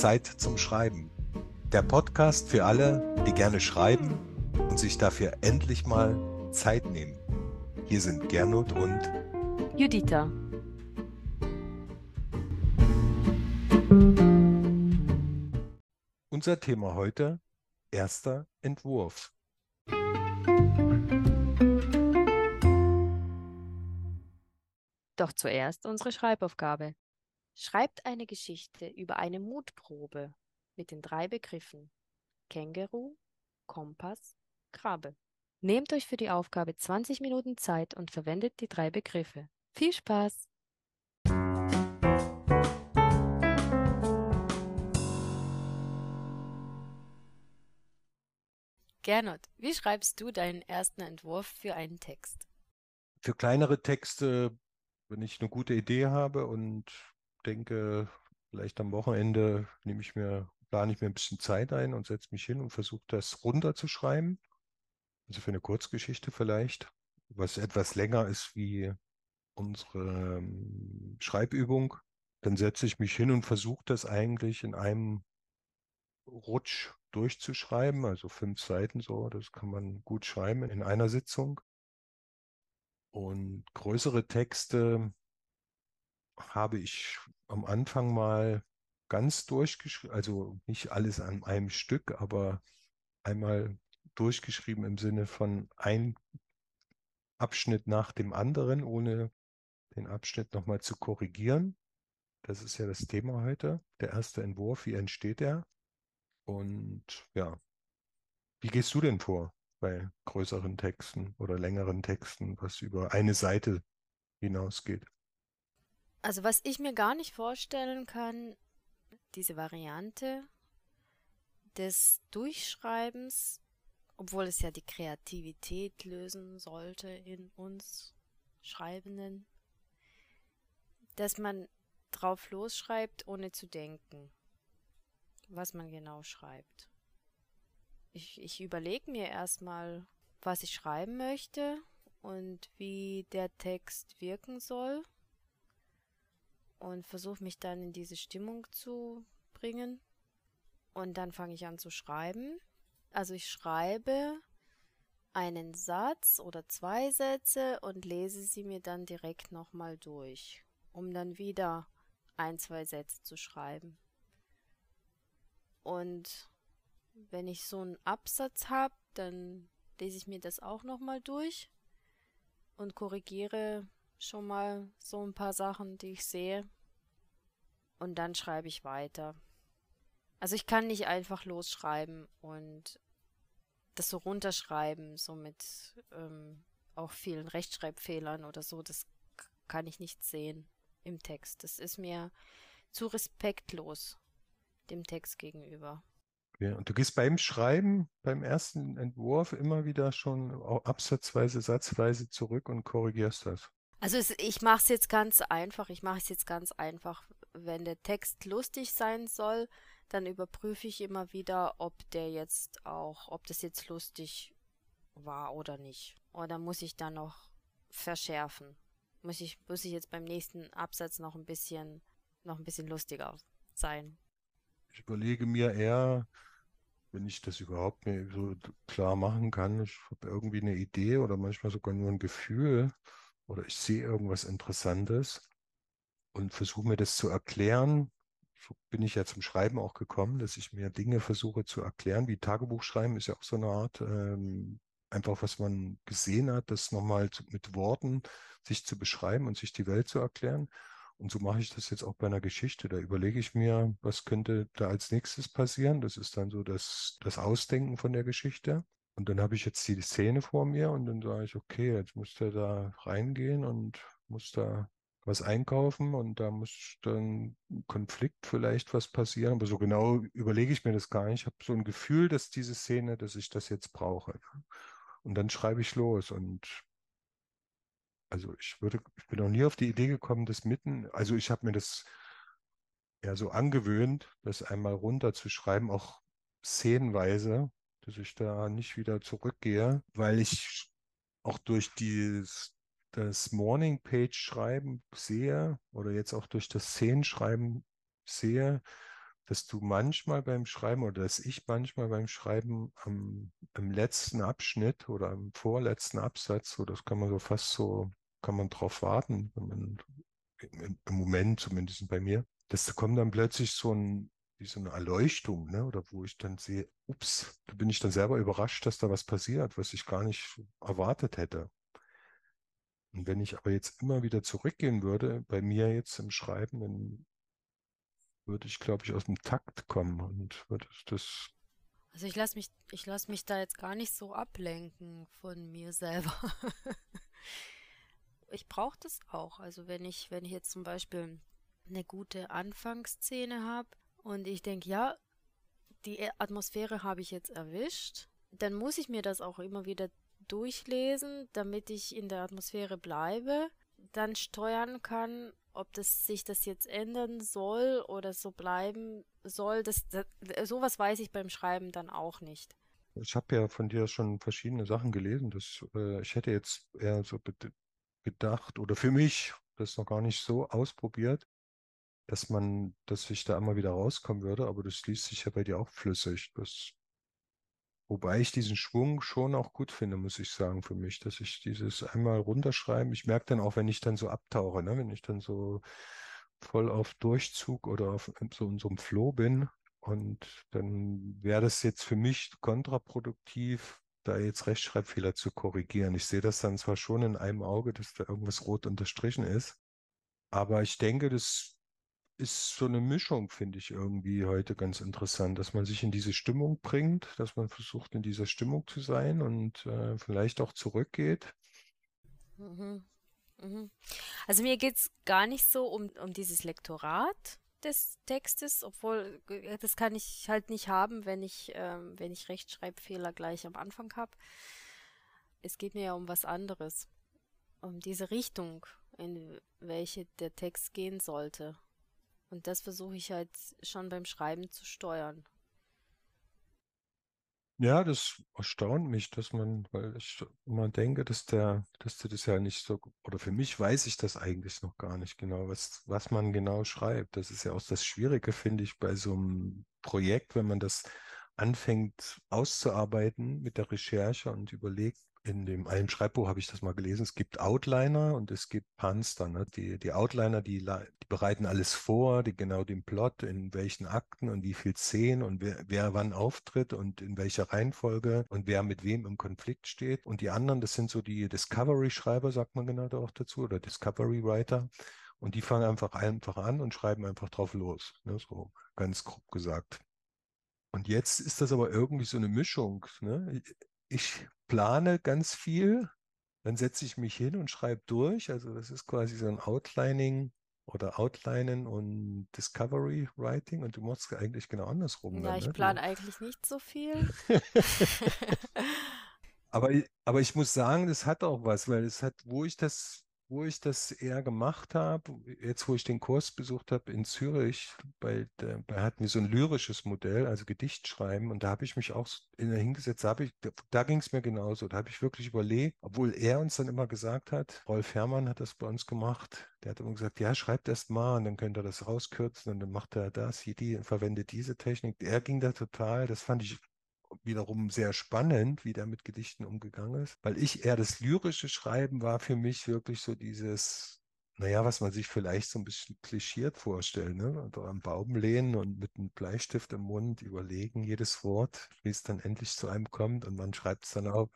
Zeit zum Schreiben. Der Podcast für alle, die gerne schreiben und sich dafür endlich mal Zeit nehmen. Hier sind Gernot und Juditha. Unser Thema heute, erster Entwurf. Doch zuerst unsere Schreibaufgabe. Schreibt eine Geschichte über eine Mutprobe mit den drei Begriffen Känguru, Kompass, Krabbe. Nehmt euch für die Aufgabe 20 Minuten Zeit und verwendet die drei Begriffe. Viel Spaß! Gernot, wie schreibst du deinen ersten Entwurf für einen Text? Für kleinere Texte, wenn ich eine gute Idee habe und denke, vielleicht am Wochenende nehme ich mir, plane ich mir ein bisschen Zeit ein und setze mich hin und versuche das runterzuschreiben. Also für eine Kurzgeschichte vielleicht, was etwas länger ist wie unsere ähm, Schreibübung. Dann setze ich mich hin und versuche das eigentlich in einem Rutsch durchzuschreiben, also fünf Seiten so, das kann man gut schreiben in einer Sitzung. Und größere Texte habe ich am Anfang mal ganz durchgeschrieben, also nicht alles an einem Stück, aber einmal durchgeschrieben im Sinne von ein Abschnitt nach dem anderen, ohne den Abschnitt nochmal zu korrigieren. Das ist ja das Thema heute. Der erste Entwurf, wie entsteht er? Und ja, wie gehst du denn vor bei größeren Texten oder längeren Texten, was über eine Seite hinausgeht? Also was ich mir gar nicht vorstellen kann, diese Variante des Durchschreibens, obwohl es ja die Kreativität lösen sollte in uns Schreibenden, dass man drauf losschreibt, ohne zu denken was man genau schreibt. Ich, ich überlege mir erstmal, was ich schreiben möchte und wie der Text wirken soll und versuche mich dann in diese Stimmung zu bringen. Und dann fange ich an zu schreiben. Also ich schreibe einen Satz oder zwei Sätze und lese sie mir dann direkt nochmal durch, um dann wieder ein, zwei Sätze zu schreiben. Und wenn ich so einen Absatz habe, dann lese ich mir das auch nochmal durch und korrigiere schon mal so ein paar Sachen, die ich sehe. Und dann schreibe ich weiter. Also ich kann nicht einfach losschreiben und das so runterschreiben, so mit ähm, auch vielen Rechtschreibfehlern oder so. Das kann ich nicht sehen im Text. Das ist mir zu respektlos dem Text gegenüber. Ja, und du gehst beim Schreiben, beim ersten Entwurf immer wieder schon absatzweise, satzweise zurück und korrigierst das. Also es, ich mache es jetzt ganz einfach. Ich mache es jetzt ganz einfach. Wenn der Text lustig sein soll, dann überprüfe ich immer wieder, ob der jetzt auch, ob das jetzt lustig war oder nicht. Oder muss ich dann noch verschärfen? Muss ich, muss ich jetzt beim nächsten Absatz noch ein bisschen, noch ein bisschen lustiger sein? Ich überlege mir eher, wenn ich das überhaupt mir so klar machen kann, ich habe irgendwie eine Idee oder manchmal sogar nur ein Gefühl oder ich sehe irgendwas Interessantes und versuche mir das zu erklären. So bin ich ja zum Schreiben auch gekommen, dass ich mir Dinge versuche zu erklären, wie Tagebuch schreiben ist ja auch so eine Art, ähm, einfach was man gesehen hat, das nochmal mit Worten sich zu beschreiben und sich die Welt zu erklären. Und so mache ich das jetzt auch bei einer Geschichte. Da überlege ich mir, was könnte da als nächstes passieren. Das ist dann so das, das Ausdenken von der Geschichte. Und dann habe ich jetzt die Szene vor mir und dann sage ich, okay, jetzt muss er da reingehen und muss da was einkaufen und da muss dann Konflikt vielleicht was passieren. Aber so genau überlege ich mir das gar nicht. Ich habe so ein Gefühl, dass diese Szene, dass ich das jetzt brauche. Und dann schreibe ich los und also ich würde, ich bin noch nie auf die Idee gekommen, das mitten, also ich habe mir das ja so angewöhnt, das einmal runterzuschreiben, auch szenenweise, dass ich da nicht wieder zurückgehe, weil ich auch durch dieses, das Morning Page Schreiben sehe oder jetzt auch durch das Szenenschreiben sehe, dass du manchmal beim Schreiben oder dass ich manchmal beim Schreiben am, am letzten Abschnitt oder am vorletzten Absatz, so das kann man so fast so, kann man drauf warten, wenn man im, im Moment zumindest bei mir, dass kommt dann plötzlich so ein wie so eine Erleuchtung, ne? Oder wo ich dann sehe, ups, da bin ich dann selber überrascht, dass da was passiert, was ich gar nicht erwartet hätte. Und wenn ich aber jetzt immer wieder zurückgehen würde, bei mir jetzt im Schreiben, dann würde ich, glaube ich, aus dem Takt kommen und würde das. Also ich lasse mich, ich lasse mich da jetzt gar nicht so ablenken von mir selber. ich brauche das auch. Also wenn ich, wenn ich jetzt zum Beispiel eine gute Anfangsszene habe, und ich denke, ja, die Atmosphäre habe ich jetzt erwischt. Dann muss ich mir das auch immer wieder durchlesen, damit ich in der Atmosphäre bleibe, dann steuern kann, ob das sich das jetzt ändern soll oder so bleiben soll. Das, das sowas weiß ich beim Schreiben dann auch nicht. Ich habe ja von dir schon verschiedene Sachen gelesen. Das, äh, ich hätte jetzt eher so gedacht oder für mich das noch gar nicht so ausprobiert, dass man, dass ich da immer wieder rauskommen würde, aber das liest sich ja bei dir auch flüssig. Das, wobei ich diesen Schwung schon auch gut finde, muss ich sagen, für mich, dass ich dieses einmal runterschreiben, ich merke dann auch, wenn ich dann so abtauche, ne, wenn ich dann so voll auf Durchzug oder auf so in so einem Flow bin, und dann wäre das jetzt für mich kontraproduktiv, da jetzt Rechtschreibfehler zu korrigieren. Ich sehe das dann zwar schon in einem Auge, dass da irgendwas rot unterstrichen ist, aber ich denke, das ist so eine Mischung, finde ich irgendwie heute ganz interessant, dass man sich in diese Stimmung bringt, dass man versucht, in dieser Stimmung zu sein und äh, vielleicht auch zurückgeht. Mhm. Mhm. Also mir geht es gar nicht so um, um dieses Lektorat des Textes, obwohl äh, das kann ich halt nicht haben, wenn ich, ähm, wenn ich Rechtschreibfehler gleich am Anfang habe. Es geht mir ja um was anderes, um diese Richtung, in welche der Text gehen sollte. Und das versuche ich halt schon beim Schreiben zu steuern. Ja, das erstaunt mich, dass man, weil ich immer denke, dass der, dass du das ja nicht so, oder für mich weiß ich das eigentlich noch gar nicht genau, was, was man genau schreibt. Das ist ja auch das Schwierige, finde ich, bei so einem Projekt, wenn man das anfängt auszuarbeiten mit der Recherche und überlegt, in dem einen Schreibbuch habe ich das mal gelesen. Es gibt Outliner und es gibt Panster. Ne? Die, die Outliner, die, die, bereiten alles vor, die genau den Plot, in welchen Akten und wie viel Szenen und wer, wer wann auftritt und in welcher Reihenfolge und wer mit wem im Konflikt steht. Und die anderen, das sind so die Discovery-Schreiber, sagt man genau auch dazu, oder Discovery-Writer. Und die fangen einfach einfach an und schreiben einfach drauf los. Ne? So ganz grob gesagt. Und jetzt ist das aber irgendwie so eine Mischung. Ne? Ich plane ganz viel, dann setze ich mich hin und schreibe durch. Also das ist quasi so ein Outlining oder Outlinen und Discovery Writing und du machst eigentlich genau andersrum. Ja, dann, ich ne? plane eigentlich nicht so viel. aber, aber ich muss sagen, das hat auch was, weil es hat, wo ich das wo ich das eher gemacht habe, jetzt wo ich den Kurs besucht habe in Zürich, bei, bei hatten wir so ein lyrisches Modell, also Gedichtschreiben, und da habe ich mich auch in, hingesetzt, da, ich, da, da ging es mir genauso. Da habe ich wirklich überlegt, obwohl er uns dann immer gesagt hat, Rolf Herrmann hat das bei uns gemacht, der hat immer gesagt, ja, schreibt erst mal und dann könnt ihr das rauskürzen und dann macht er das, hier die, verwendet diese Technik. Er ging da total, das fand ich wiederum sehr spannend, wie der mit Gedichten umgegangen ist, weil ich eher das lyrische Schreiben war für mich wirklich so dieses, naja, was man sich vielleicht so ein bisschen klischiert vorstellt, ne? Oder am Baum lehnen und mit einem Bleistift im Mund überlegen, jedes Wort, wie es dann endlich zu einem kommt und man schreibt es dann auf.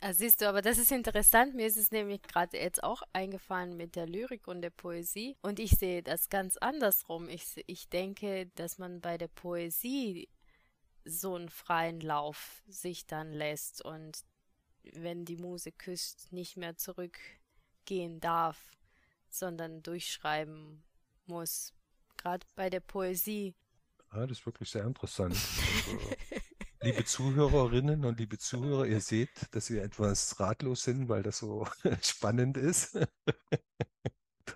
Also siehst du, aber das ist interessant. Mir ist es nämlich gerade jetzt auch eingefallen mit der Lyrik und der Poesie. Und ich sehe das ganz andersrum. Ich, ich denke, dass man bei der Poesie so einen freien Lauf sich dann lässt und wenn die Muse küsst, nicht mehr zurückgehen darf, sondern durchschreiben muss. Gerade bei der Poesie. Ja, das ist wirklich sehr interessant. Also, liebe Zuhörerinnen und liebe Zuhörer, ihr seht, dass wir etwas ratlos sind, weil das so spannend ist.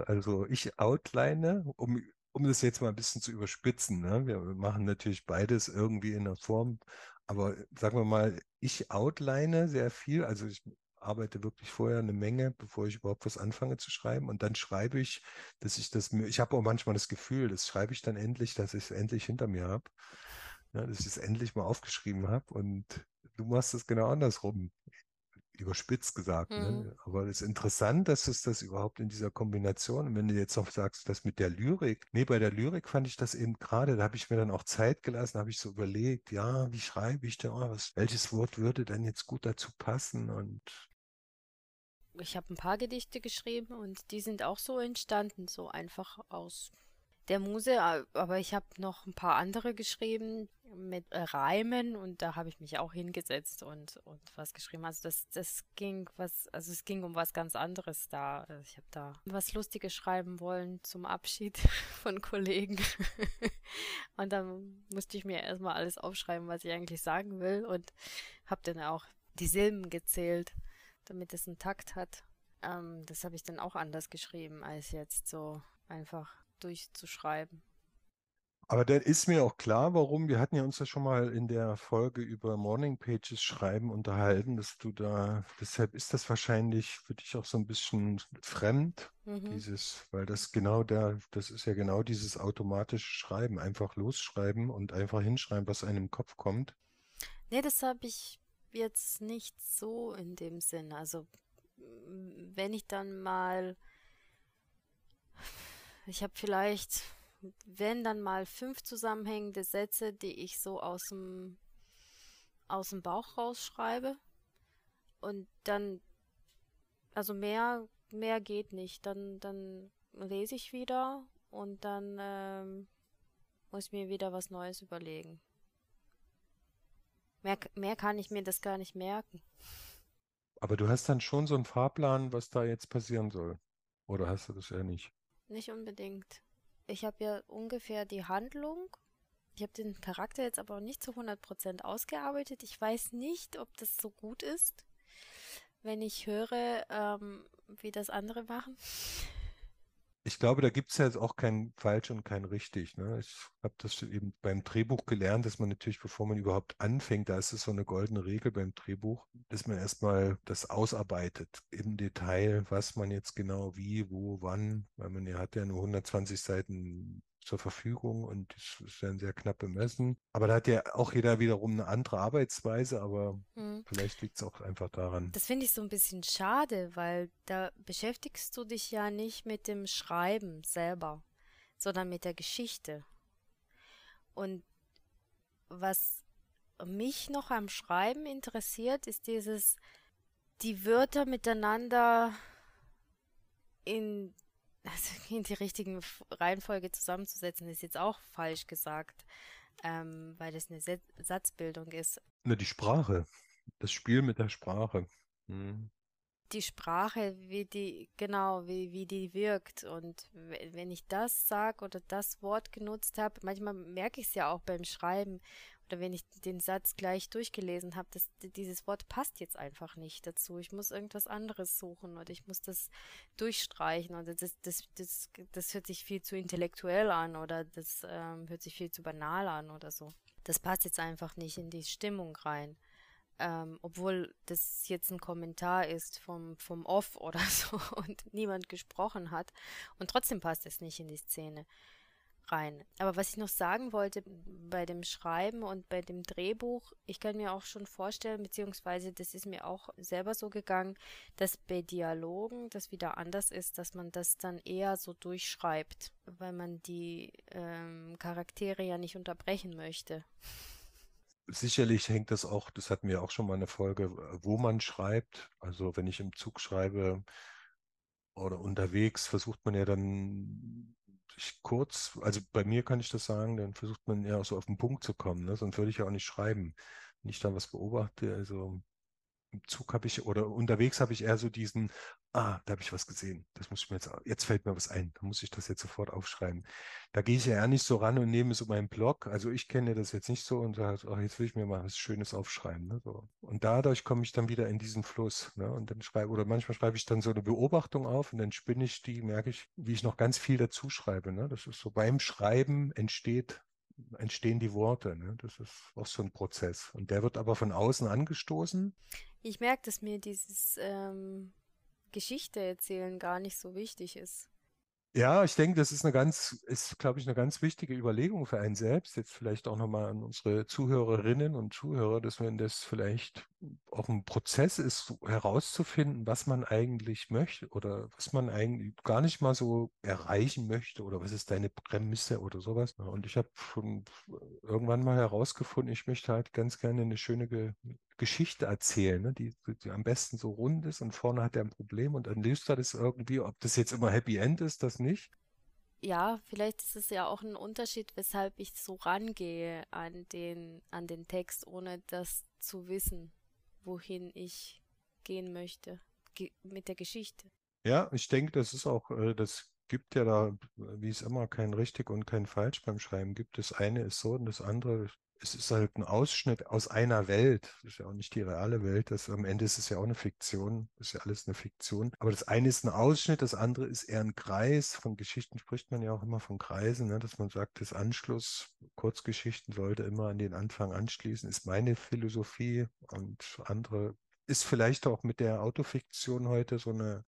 Also ich outline, um um das jetzt mal ein bisschen zu überspitzen, ne? wir machen natürlich beides irgendwie in der Form, aber sagen wir mal, ich outline sehr viel, also ich arbeite wirklich vorher eine Menge, bevor ich überhaupt was anfange zu schreiben. Und dann schreibe ich, dass ich das, ich habe auch manchmal das Gefühl, das schreibe ich dann endlich, dass ich es endlich hinter mir habe. Ja, dass ich es endlich mal aufgeschrieben habe. Und du machst es genau andersrum überspitzt gesagt. Ne? Mhm. Ne? Aber es ist interessant, dass es das überhaupt in dieser Kombination, und wenn du jetzt noch sagst, das mit der Lyrik, nee, bei der Lyrik fand ich das eben gerade, da habe ich mir dann auch Zeit gelassen, habe ich so überlegt, ja, wie schreibe ich denn, oh, was, welches Wort würde denn jetzt gut dazu passen und ich habe ein paar Gedichte geschrieben und die sind auch so entstanden, so einfach aus der Muse, aber ich habe noch ein paar andere geschrieben mit äh, Reimen und da habe ich mich auch hingesetzt und, und was geschrieben. Also das, das ging was, also es ging um was ganz anderes da. Also ich habe da was Lustiges schreiben wollen zum Abschied von Kollegen. und dann musste ich mir erstmal alles aufschreiben, was ich eigentlich sagen will und habe dann auch die Silben gezählt, damit es einen Takt hat. Ähm, das habe ich dann auch anders geschrieben als jetzt so einfach durchzuschreiben. Aber dann ist mir auch klar, warum. Wir hatten ja uns ja schon mal in der Folge über Morning Pages schreiben unterhalten, dass du da, deshalb ist das wahrscheinlich für dich auch so ein bisschen fremd, mhm. dieses, weil das genau der, das ist ja genau dieses automatische Schreiben, einfach losschreiben und einfach hinschreiben, was einem im Kopf kommt. Nee, das habe ich jetzt nicht so in dem Sinn. Also wenn ich dann mal ich habe vielleicht, wenn dann mal fünf zusammenhängende Sätze, die ich so aus dem, aus dem Bauch rausschreibe. Und dann, also mehr, mehr geht nicht. Dann, dann lese ich wieder und dann ähm, muss mir wieder was Neues überlegen. Mehr, mehr kann ich mir das gar nicht merken. Aber du hast dann schon so einen Fahrplan, was da jetzt passieren soll. Oder hast du das ja nicht? Nicht unbedingt. Ich habe ja ungefähr die Handlung. Ich habe den Charakter jetzt aber nicht zu 100% ausgearbeitet. Ich weiß nicht, ob das so gut ist, wenn ich höre, ähm, wie das andere machen ich glaube, da gibt es ja jetzt auch kein falsch und kein richtig. Ne? Ich habe das eben beim Drehbuch gelernt, dass man natürlich, bevor man überhaupt anfängt, da ist es so eine goldene Regel beim Drehbuch, dass man erstmal das ausarbeitet im Detail, was man jetzt genau wie, wo, wann, weil man ja hat ja nur 120 Seiten zur Verfügung und das ist dann sehr knapp bemessen. Aber da hat ja auch jeder wiederum eine andere Arbeitsweise, aber hm. vielleicht liegt es auch einfach daran. Das finde ich so ein bisschen schade, weil da beschäftigst du dich ja nicht mit dem Schreiben selber, sondern mit der Geschichte. Und was mich noch am Schreiben interessiert, ist dieses, die Wörter miteinander in also in die richtigen Reihenfolge zusammenzusetzen, ist jetzt auch falsch gesagt, ähm, weil das eine Satzbildung ist. Na, die Sprache, das Spiel mit der Sprache. Hm. Die Sprache, wie die, genau, wie, wie die wirkt. Und wenn ich das sage oder das Wort genutzt habe, manchmal merke ich es ja auch beim Schreiben oder wenn ich den Satz gleich durchgelesen habe, dass dieses Wort passt jetzt einfach nicht dazu. Ich muss irgendwas anderes suchen oder ich muss das durchstreichen oder das, das, das, das hört sich viel zu intellektuell an oder das ähm, hört sich viel zu banal an oder so. Das passt jetzt einfach nicht in die Stimmung rein. Ähm, obwohl das jetzt ein Kommentar ist vom, vom Off oder so und niemand gesprochen hat. Und trotzdem passt es nicht in die Szene rein. Aber was ich noch sagen wollte bei dem Schreiben und bei dem Drehbuch, ich kann mir auch schon vorstellen, beziehungsweise das ist mir auch selber so gegangen, dass bei Dialogen das wieder anders ist, dass man das dann eher so durchschreibt, weil man die ähm, Charaktere ja nicht unterbrechen möchte. Sicherlich hängt das auch, das hatten wir auch schon mal eine Folge, wo man schreibt. Also wenn ich im Zug schreibe, oder unterwegs versucht man ja dann kurz, also bei mir kann ich das sagen, dann versucht man ja so auf den Punkt zu kommen, ne? sonst würde ich ja auch nicht schreiben. Wenn ich da was beobachte, also im Zug habe ich oder unterwegs habe ich eher so diesen, ah, da habe ich was gesehen. Das muss ich mir jetzt, jetzt fällt mir was ein. Da muss ich das jetzt sofort aufschreiben. Da gehe ich ja eher nicht so ran und nehme so meinen Blog. Also ich kenne das jetzt nicht so und sage, ach, jetzt will ich mir mal was Schönes aufschreiben. Ne? So. Und dadurch komme ich dann wieder in diesen Fluss. Ne? Und dann schreibe, oder manchmal schreibe ich dann so eine Beobachtung auf und dann spinne ich die, merke ich, wie ich noch ganz viel dazu schreibe. Ne? Das ist so beim Schreiben entsteht entstehen die Worte. Ne? Das ist auch so ein Prozess. Und der wird aber von außen angestoßen. Ich merke, dass mir dieses ähm, Geschichte erzählen gar nicht so wichtig ist. Ja, ich denke, das ist eine ganz, ist, glaube ich, eine ganz wichtige Überlegung für einen selbst. Jetzt vielleicht auch nochmal an unsere Zuhörerinnen und Zuhörer, dass wenn das vielleicht auch ein Prozess ist, herauszufinden, was man eigentlich möchte oder was man eigentlich gar nicht mal so erreichen möchte oder was ist deine Prämisse oder sowas. Und ich habe schon irgendwann mal herausgefunden, ich möchte halt ganz gerne eine schöne Geschichte erzählen, ne? die, die, am besten so rund ist und vorne hat er ein Problem und dann löst er das irgendwie, ob das jetzt immer Happy End ist, das nicht. Ja, vielleicht ist es ja auch ein Unterschied, weshalb ich so rangehe an den, an den Text, ohne das zu wissen wohin ich gehen möchte ge mit der Geschichte. Ja, ich denke, das ist auch, äh, das gibt ja da, wie es immer, kein richtig und kein falsch beim Schreiben gibt. Das eine ist so und das andere, es ist halt ein Ausschnitt aus einer Welt. Das ist ja auch nicht die reale Welt. Das, am Ende ist es ja auch eine Fiktion. Das ist ja alles eine Fiktion. Aber das eine ist ein Ausschnitt, das andere ist eher ein Kreis. Von Geschichten spricht man ja auch immer von Kreisen, ne? dass man sagt, das Anschluss, Kurzgeschichten sollte immer an den Anfang anschließen, ist meine Philosophie und andere ist vielleicht auch mit der Autofiktion heute so eine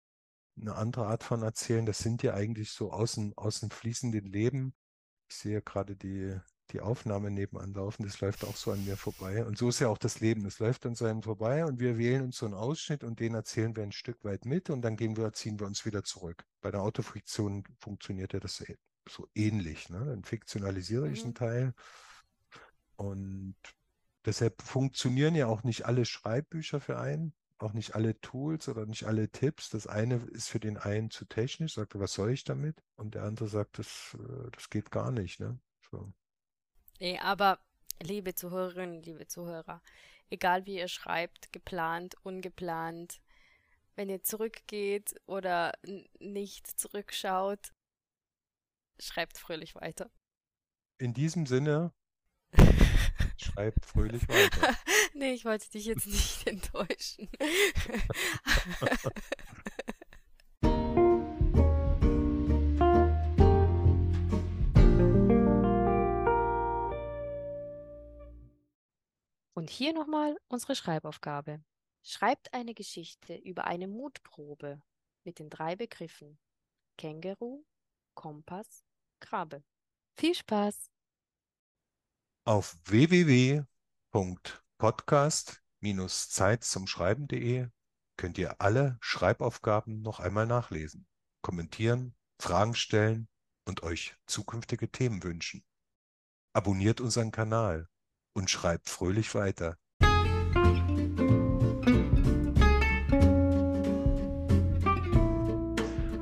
eine andere Art von Erzählen. Das sind ja eigentlich so aus dem fließenden Leben. Ich sehe gerade die, die Aufnahme nebenan laufen, das läuft auch so an mir vorbei. Und so ist ja auch das Leben. Es läuft an seinem vorbei und wir wählen uns so einen Ausschnitt und den erzählen wir ein Stück weit mit und dann gehen wir, ziehen wir uns wieder zurück. Bei der Autofiktion funktioniert ja das so ähnlich. Ne? Dann fiktionalisiere mhm. ich einen Teil und deshalb funktionieren ja auch nicht alle Schreibbücher für einen auch nicht alle Tools oder nicht alle Tipps. Das eine ist für den einen zu technisch, sagt er, was soll ich damit? Und der andere sagt, das, äh, das geht gar nicht. Ne? So. Nee, aber liebe Zuhörerinnen, liebe Zuhörer, egal wie ihr schreibt, geplant, ungeplant, wenn ihr zurückgeht oder nicht zurückschaut, schreibt fröhlich weiter. In diesem Sinne, schreibt fröhlich weiter. nee, ich wollte dich jetzt nicht enttäuschen. Und hier nochmal unsere Schreibaufgabe. Schreibt eine Geschichte über eine Mutprobe mit den drei Begriffen Känguru, Kompass, Krabbe. Viel Spaß! Auf www.podcast-zeit zum Schreiben.de könnt ihr alle Schreibaufgaben noch einmal nachlesen, kommentieren, Fragen stellen und euch zukünftige Themen wünschen. Abonniert unseren Kanal und schreibt fröhlich weiter.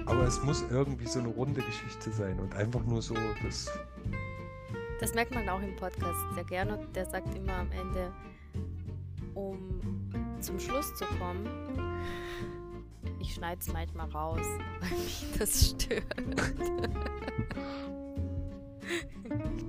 Aber es muss irgendwie so eine runde Geschichte sein und einfach nur so das das merkt man auch im Podcast sehr gerne. Der sagt immer am Ende, um zum Schluss zu kommen, ich schneide es manchmal raus, weil mich das stört.